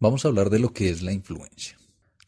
Vamos a hablar de lo que es la influencia.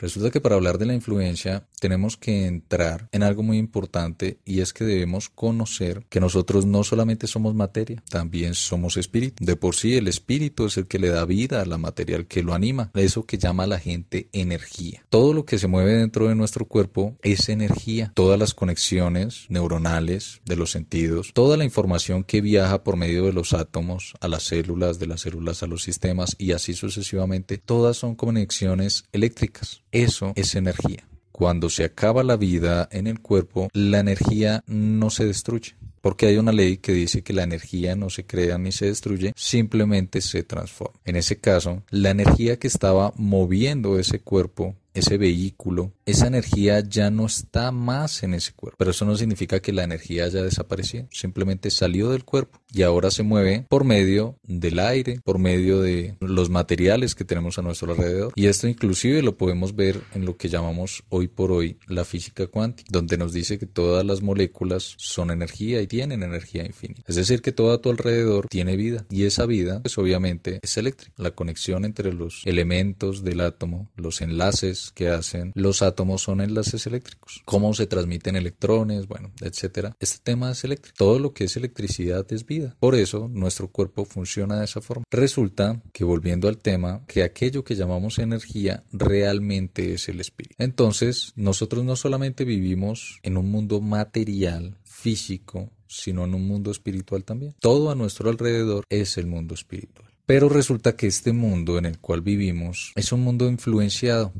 Resulta que para hablar de la influencia tenemos que entrar en algo muy importante y es que debemos conocer que nosotros no solamente somos materia, también somos espíritu. De por sí el espíritu es el que le da vida a la materia, que lo anima, eso que llama a la gente energía. Todo lo que se mueve dentro de nuestro cuerpo es energía. Todas las conexiones neuronales de los sentidos, toda la información que viaja por medio de los átomos a las células, de las células a los sistemas y así sucesivamente, todas son conexiones eléctricas. Eso es energía. Cuando se acaba la vida en el cuerpo, la energía no se destruye. Porque hay una ley que dice que la energía no se crea ni se destruye, simplemente se transforma. En ese caso, la energía que estaba moviendo ese cuerpo ese vehículo, esa energía ya no está más en ese cuerpo. Pero eso no significa que la energía haya desaparecido, simplemente salió del cuerpo y ahora se mueve por medio del aire, por medio de los materiales que tenemos a nuestro alrededor. Y esto inclusive lo podemos ver en lo que llamamos hoy por hoy la física cuántica, donde nos dice que todas las moléculas son energía y tienen energía infinita. Es decir, que todo a tu alrededor tiene vida y esa vida, pues obviamente es eléctrica. La conexión entre los elementos del átomo, los enlaces que hacen los átomos son enlaces eléctricos. Cómo se transmiten electrones, bueno, etcétera. Este tema es eléctrico. Todo lo que es electricidad es vida. Por eso nuestro cuerpo funciona de esa forma. Resulta que volviendo al tema, que aquello que llamamos energía realmente es el espíritu. Entonces, nosotros no solamente vivimos en un mundo material, físico, sino en un mundo espiritual también. Todo a nuestro alrededor es el mundo espiritual. Pero resulta que este mundo en el cual vivimos es un mundo influenciado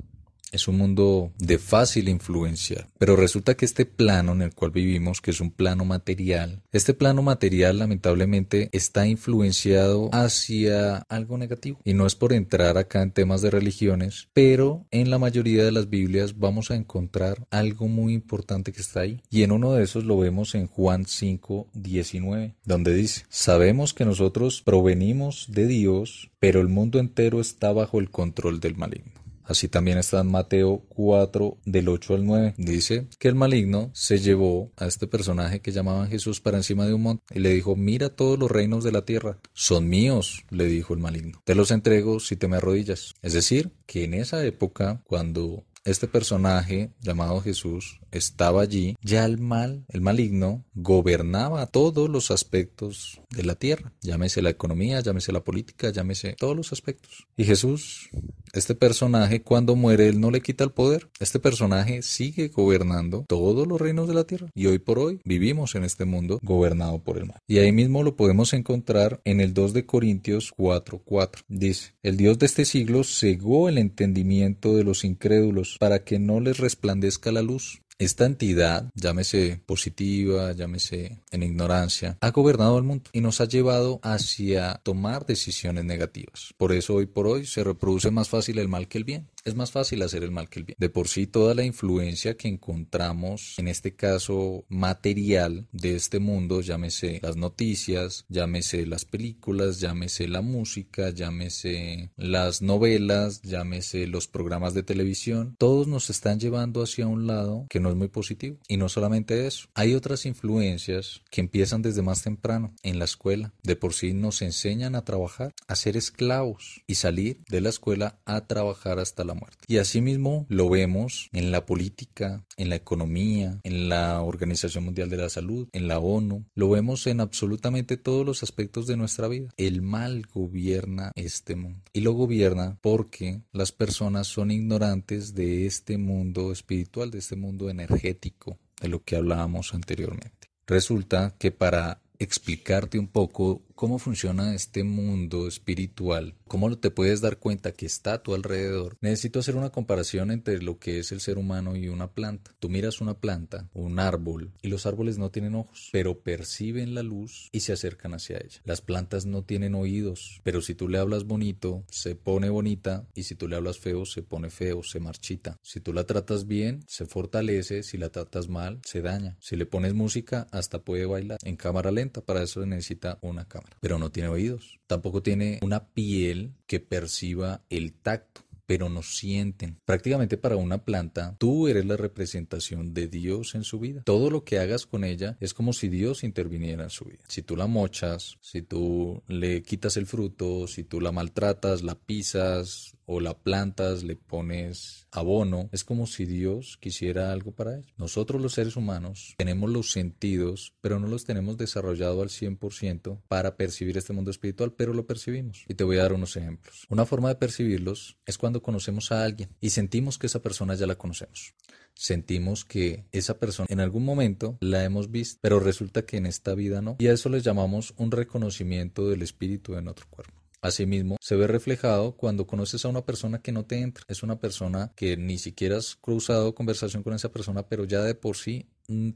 es un mundo de fácil influencia, pero resulta que este plano en el cual vivimos, que es un plano material, este plano material lamentablemente está influenciado hacia algo negativo. Y no es por entrar acá en temas de religiones, pero en la mayoría de las Biblias vamos a encontrar algo muy importante que está ahí. Y en uno de esos lo vemos en Juan 5, 19, donde dice, sabemos que nosotros provenimos de Dios, pero el mundo entero está bajo el control del maligno. Así también está en Mateo 4 del 8 al 9. Dice que el maligno se llevó a este personaje que llamaban Jesús para encima de un monte y le dijo, mira todos los reinos de la tierra. Son míos, le dijo el maligno. Te los entrego si te me arrodillas. Es decir, que en esa época, cuando este personaje llamado Jesús estaba allí, ya el mal, el maligno, gobernaba todos los aspectos de la tierra. Llámese la economía, llámese la política, llámese todos los aspectos. Y Jesús este personaje cuando muere él no le quita el poder. Este personaje sigue gobernando todos los reinos de la tierra. Y hoy por hoy vivimos en este mundo gobernado por el mal. Y ahí mismo lo podemos encontrar en el 2 de Corintios 4:4. Dice, el Dios de este siglo cegó el entendimiento de los incrédulos para que no les resplandezca la luz esta entidad, llámese positiva, llámese en ignorancia, ha gobernado el mundo y nos ha llevado hacia tomar decisiones negativas. Por eso hoy por hoy se reproduce más fácil el mal que el bien es más fácil hacer el mal que el bien. De por sí, toda la influencia que encontramos, en este caso material de este mundo, llámese las noticias, llámese las películas, llámese la música, llámese las novelas, llámese los programas de televisión, todos nos están llevando hacia un lado que no es muy positivo. Y no solamente eso, hay otras influencias que empiezan desde más temprano, en la escuela. De por sí nos enseñan a trabajar, a ser esclavos y salir de la escuela a trabajar hasta la muerte. Y asimismo lo vemos en la política, en la economía, en la Organización Mundial de la Salud, en la ONU, lo vemos en absolutamente todos los aspectos de nuestra vida. El mal gobierna este mundo. Y lo gobierna porque las personas son ignorantes de este mundo espiritual, de este mundo energético, de lo que hablábamos anteriormente. Resulta que para explicarte un poco cómo funciona este mundo espiritual, cómo te puedes dar cuenta que está a tu alrededor, necesito hacer una comparación entre lo que es el ser humano y una planta. Tú miras una planta, un árbol, y los árboles no tienen ojos, pero perciben la luz y se acercan hacia ella. Las plantas no tienen oídos, pero si tú le hablas bonito, se pone bonita, y si tú le hablas feo, se pone feo, se marchita. Si tú la tratas bien, se fortalece, si la tratas mal, se daña. Si le pones música, hasta puede bailar. En cámara lenta, para eso necesita una cámara pero no tiene oídos. Tampoco tiene una piel que perciba el tacto pero no sienten. Prácticamente para una planta, tú eres la representación de Dios en su vida. Todo lo que hagas con ella es como si Dios interviniera en su vida. Si tú la mochas, si tú le quitas el fruto, si tú la maltratas, la pisas o la plantas, le pones abono. Es como si Dios quisiera algo para él. Nosotros los seres humanos tenemos los sentidos, pero no los tenemos desarrollados al 100% para percibir este mundo espiritual, pero lo percibimos. Y te voy a dar unos ejemplos. Una forma de percibirlos es cuando conocemos a alguien y sentimos que esa persona ya la conocemos sentimos que esa persona en algún momento la hemos visto, pero resulta que en esta vida no. Y a eso le llamamos un reconocimiento del espíritu en otro cuerpo. Asimismo, se ve reflejado cuando conoces a una persona que no te entra. Es una persona que ni siquiera has cruzado conversación con esa persona, pero ya de por sí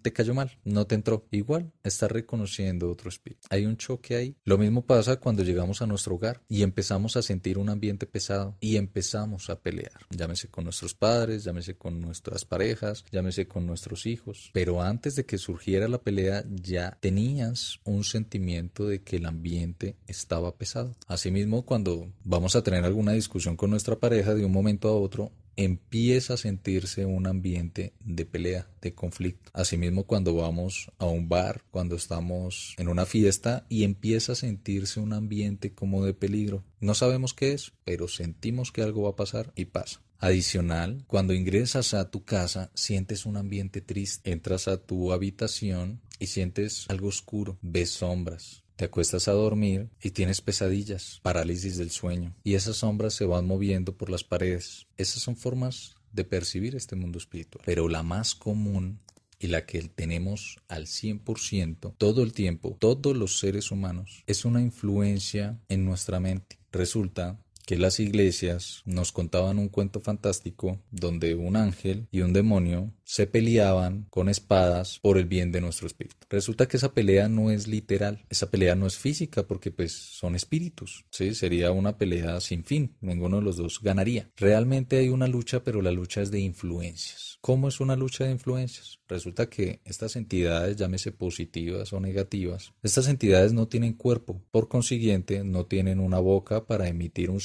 te cayó mal, no te entró. Igual, estás reconociendo otro espíritu. Hay un choque ahí. Lo mismo pasa cuando llegamos a nuestro hogar y empezamos a sentir un ambiente pesado y empezamos a pelear. Llámese con nuestros padres, llámese con nuestras parejas, llámese con nuestros hijos. Pero antes de que surgiera la pelea ya tenías un sentimiento de que el ambiente estaba pesado. Asimismo, cuando vamos a tener alguna discusión con nuestra pareja de un momento a otro, empieza a sentirse un ambiente de pelea, de conflicto. Asimismo, cuando vamos a un bar, cuando estamos en una fiesta y empieza a sentirse un ambiente como de peligro. No sabemos qué es, pero sentimos que algo va a pasar y pasa. Adicional, cuando ingresas a tu casa, sientes un ambiente triste. Entras a tu habitación y sientes algo oscuro, ves sombras, te acuestas a dormir y tienes pesadillas, parálisis del sueño, y esas sombras se van moviendo por las paredes. Esas son formas de percibir este mundo espiritual. Pero la más común y la que tenemos al 100% todo el tiempo, todos los seres humanos, es una influencia en nuestra mente. Resulta que las iglesias nos contaban un cuento fantástico donde un ángel y un demonio se peleaban con espadas por el bien de nuestro espíritu. Resulta que esa pelea no es literal, esa pelea no es física porque pues son espíritus, ¿sí? Sería una pelea sin fin, ninguno de los dos ganaría. Realmente hay una lucha, pero la lucha es de influencias. ¿Cómo es una lucha de influencias? Resulta que estas entidades, llámese positivas o negativas, estas entidades no tienen cuerpo, por consiguiente no tienen una boca para emitir un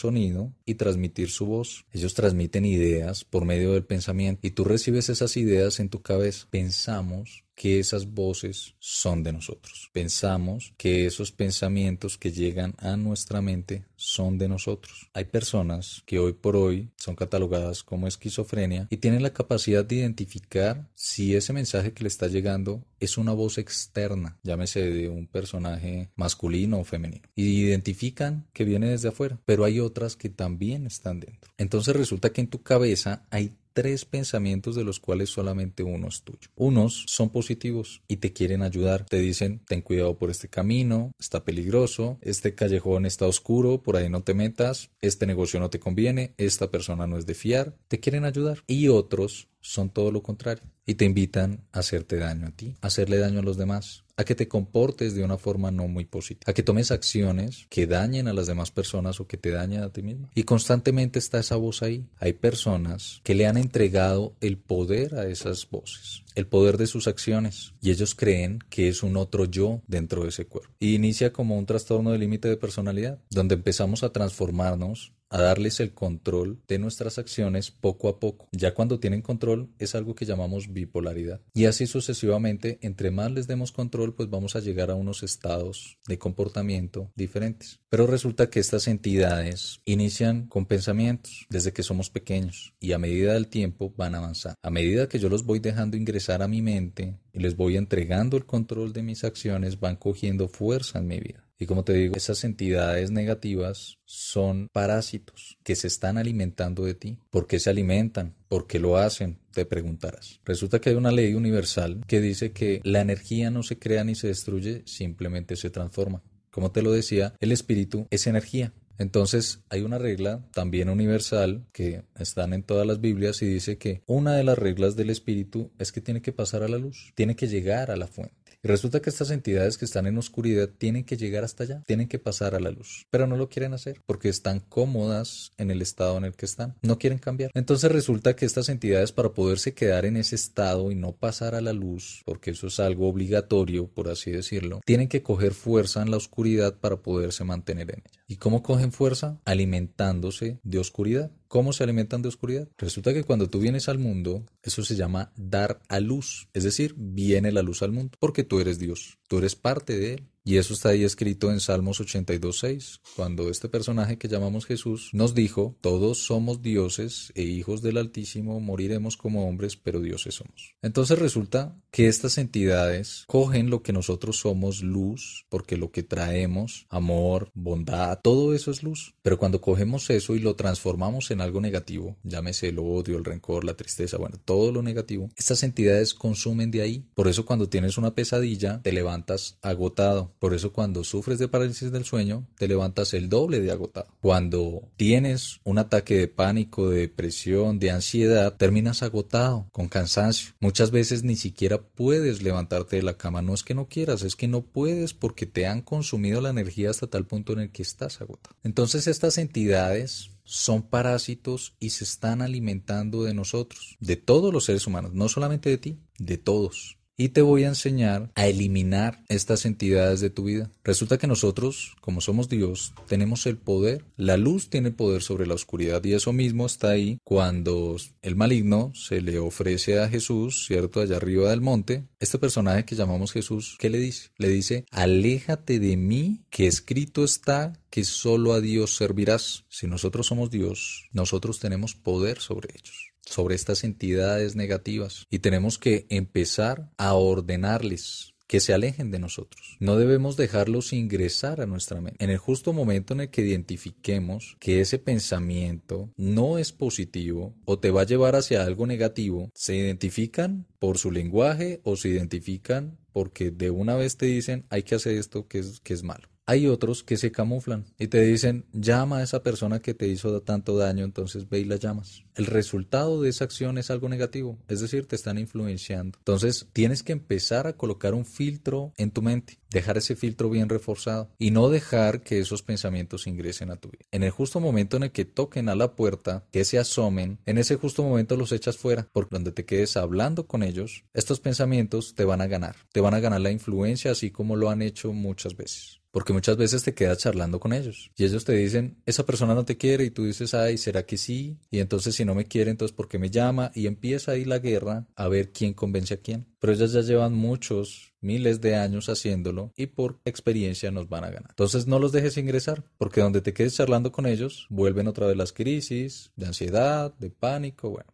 y transmitir su voz. Ellos transmiten ideas por medio del pensamiento y tú recibes esas ideas en tu cabeza. Pensamos que esas voces son de nosotros. Pensamos que esos pensamientos que llegan a nuestra mente son de nosotros. Hay personas que hoy por hoy son catalogadas como esquizofrenia y tienen la capacidad de identificar si ese mensaje que le está llegando es una voz externa, llámese de un personaje masculino o femenino, y identifican que viene desde afuera, pero hay otras que también están dentro. Entonces resulta que en tu cabeza hay tres pensamientos de los cuales solamente uno es tuyo. Unos son positivos y te quieren ayudar. Te dicen, ten cuidado por este camino, está peligroso, este callejón está oscuro, por ahí no te metas, este negocio no te conviene, esta persona no es de fiar. Te quieren ayudar. Y otros son todo lo contrario y te invitan a hacerte daño a ti, a hacerle daño a los demás, a que te comportes de una forma no muy positiva, a que tomes acciones que dañen a las demás personas o que te dañen a ti mismo. Y constantemente está esa voz ahí. Hay personas que le han entregado el poder a esas voces, el poder de sus acciones, y ellos creen que es un otro yo dentro de ese cuerpo. Y inicia como un trastorno de límite de personalidad, donde empezamos a transformarnos a darles el control de nuestras acciones poco a poco. Ya cuando tienen control es algo que llamamos bipolaridad. Y así sucesivamente, entre más les demos control, pues vamos a llegar a unos estados de comportamiento diferentes. Pero resulta que estas entidades inician con pensamientos desde que somos pequeños y a medida del tiempo van avanzando. A medida que yo los voy dejando ingresar a mi mente y les voy entregando el control de mis acciones, van cogiendo fuerza en mi vida. Y como te digo, esas entidades negativas son parásitos que se están alimentando de ti. ¿Por qué se alimentan? ¿Por qué lo hacen? Te preguntarás. Resulta que hay una ley universal que dice que la energía no se crea ni se destruye, simplemente se transforma. Como te lo decía, el espíritu es energía. Entonces hay una regla también universal que están en todas las Biblias y dice que una de las reglas del espíritu es que tiene que pasar a la luz, tiene que llegar a la fuente. Y resulta que estas entidades que están en oscuridad tienen que llegar hasta allá, tienen que pasar a la luz, pero no lo quieren hacer porque están cómodas en el estado en el que están, no quieren cambiar. Entonces resulta que estas entidades para poderse quedar en ese estado y no pasar a la luz, porque eso es algo obligatorio, por así decirlo, tienen que coger fuerza en la oscuridad para poderse mantener en ella. ¿Y cómo cogen fuerza? Alimentándose de oscuridad. ¿Cómo se alimentan de oscuridad? Resulta que cuando tú vienes al mundo, eso se llama dar a luz, es decir, viene la luz al mundo, porque tú eres Dios, tú eres parte de él. Y eso está ahí escrito en Salmos 82.6, cuando este personaje que llamamos Jesús nos dijo, todos somos dioses e hijos del Altísimo, moriremos como hombres, pero dioses somos. Entonces resulta que estas entidades cogen lo que nosotros somos luz, porque lo que traemos, amor, bondad, todo eso es luz. Pero cuando cogemos eso y lo transformamos en algo negativo, llámese el odio, el rencor, la tristeza, bueno, todo lo negativo, estas entidades consumen de ahí. Por eso cuando tienes una pesadilla, te levantas agotado. Por eso cuando sufres de parálisis del sueño, te levantas el doble de agotado. Cuando tienes un ataque de pánico, de depresión, de ansiedad, terminas agotado, con cansancio. Muchas veces ni siquiera puedes levantarte de la cama. No es que no quieras, es que no puedes porque te han consumido la energía hasta tal punto en el que estás agotado. Entonces estas entidades son parásitos y se están alimentando de nosotros, de todos los seres humanos, no solamente de ti, de todos y te voy a enseñar a eliminar estas entidades de tu vida. Resulta que nosotros, como somos Dios, tenemos el poder. La luz tiene poder sobre la oscuridad y eso mismo está ahí cuando el maligno se le ofrece a Jesús, ¿cierto? Allá arriba del monte. Este personaje que llamamos Jesús, ¿qué le dice? Le dice, aléjate de mí, que escrito está que solo a Dios servirás. Si nosotros somos Dios, nosotros tenemos poder sobre ellos sobre estas entidades negativas y tenemos que empezar a ordenarles que se alejen de nosotros. No debemos dejarlos ingresar a nuestra mente. En el justo momento en el que identifiquemos que ese pensamiento no es positivo o te va a llevar hacia algo negativo, se identifican por su lenguaje o se identifican porque de una vez te dicen hay que hacer esto que es, que es malo. Hay otros que se camuflan y te dicen, llama a esa persona que te hizo tanto daño, entonces ve y la llamas. El resultado de esa acción es algo negativo, es decir, te están influenciando. Entonces tienes que empezar a colocar un filtro en tu mente, dejar ese filtro bien reforzado y no dejar que esos pensamientos ingresen a tu vida. En el justo momento en el que toquen a la puerta, que se asomen, en ese justo momento los echas fuera, porque donde te quedes hablando con ellos, estos pensamientos te van a ganar, te van a ganar la influencia así como lo han hecho muchas veces. Porque muchas veces te quedas charlando con ellos y ellos te dicen, esa persona no te quiere y tú dices, ay, ¿será que sí? Y entonces si no me quiere, entonces ¿por qué me llama? Y empieza ahí la guerra a ver quién convence a quién. Pero ellas ya llevan muchos, miles de años haciéndolo y por experiencia nos van a ganar. Entonces no los dejes ingresar, porque donde te quedes charlando con ellos, vuelven otra vez las crisis de ansiedad, de pánico, bueno.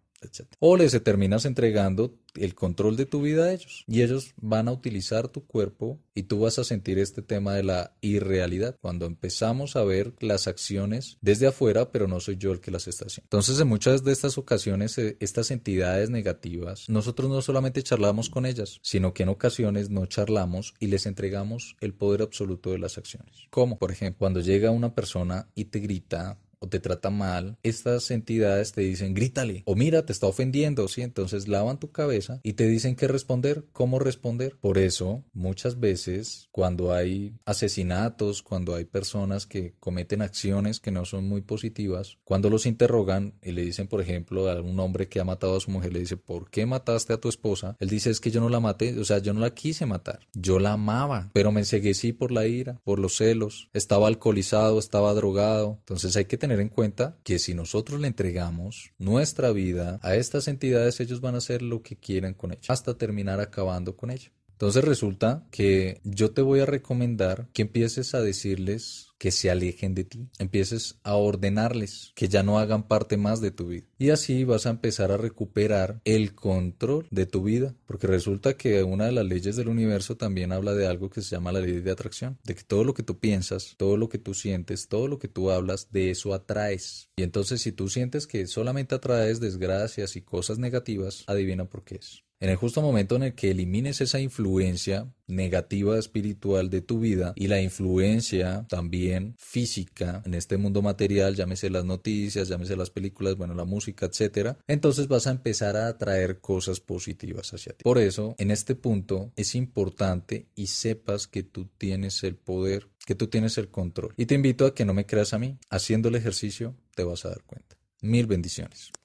O les terminas entregando el control de tu vida a ellos y ellos van a utilizar tu cuerpo y tú vas a sentir este tema de la irrealidad cuando empezamos a ver las acciones desde afuera pero no soy yo el que las está haciendo. Entonces en muchas de estas ocasiones eh, estas entidades negativas nosotros no solamente charlamos con ellas sino que en ocasiones no charlamos y les entregamos el poder absoluto de las acciones. Como por ejemplo cuando llega una persona y te grita o te trata mal, estas entidades te dicen grítale o mira, te está ofendiendo, ¿sí? Entonces lavan tu cabeza y te dicen qué responder, cómo responder. Por eso, muchas veces, cuando hay asesinatos, cuando hay personas que cometen acciones que no son muy positivas, cuando los interrogan y le dicen, por ejemplo, a un hombre que ha matado a su mujer, le dice, ¿por qué mataste a tu esposa? Él dice, es que yo no la maté, o sea, yo no la quise matar, yo la amaba, pero me enseguecí por la ira, por los celos, estaba alcoholizado, estaba drogado, entonces hay que tener en cuenta que si nosotros le entregamos nuestra vida a estas entidades, ellos van a hacer lo que quieran con ella, hasta terminar acabando con ella. Entonces resulta que yo te voy a recomendar que empieces a decirles que se alejen de ti, empieces a ordenarles que ya no hagan parte más de tu vida. Y así vas a empezar a recuperar el control de tu vida, porque resulta que una de las leyes del universo también habla de algo que se llama la ley de atracción, de que todo lo que tú piensas, todo lo que tú sientes, todo lo que tú hablas, de eso atraes. Y entonces si tú sientes que solamente atraes desgracias y cosas negativas, adivina por qué es. En el justo momento en el que elimines esa influencia negativa espiritual de tu vida y la influencia también física en este mundo material, llámese las noticias, llámese las películas, bueno, la música, etcétera, entonces vas a empezar a atraer cosas positivas hacia ti. Por eso, en este punto es importante y sepas que tú tienes el poder, que tú tienes el control. Y te invito a que no me creas a mí, haciendo el ejercicio te vas a dar cuenta. Mil bendiciones.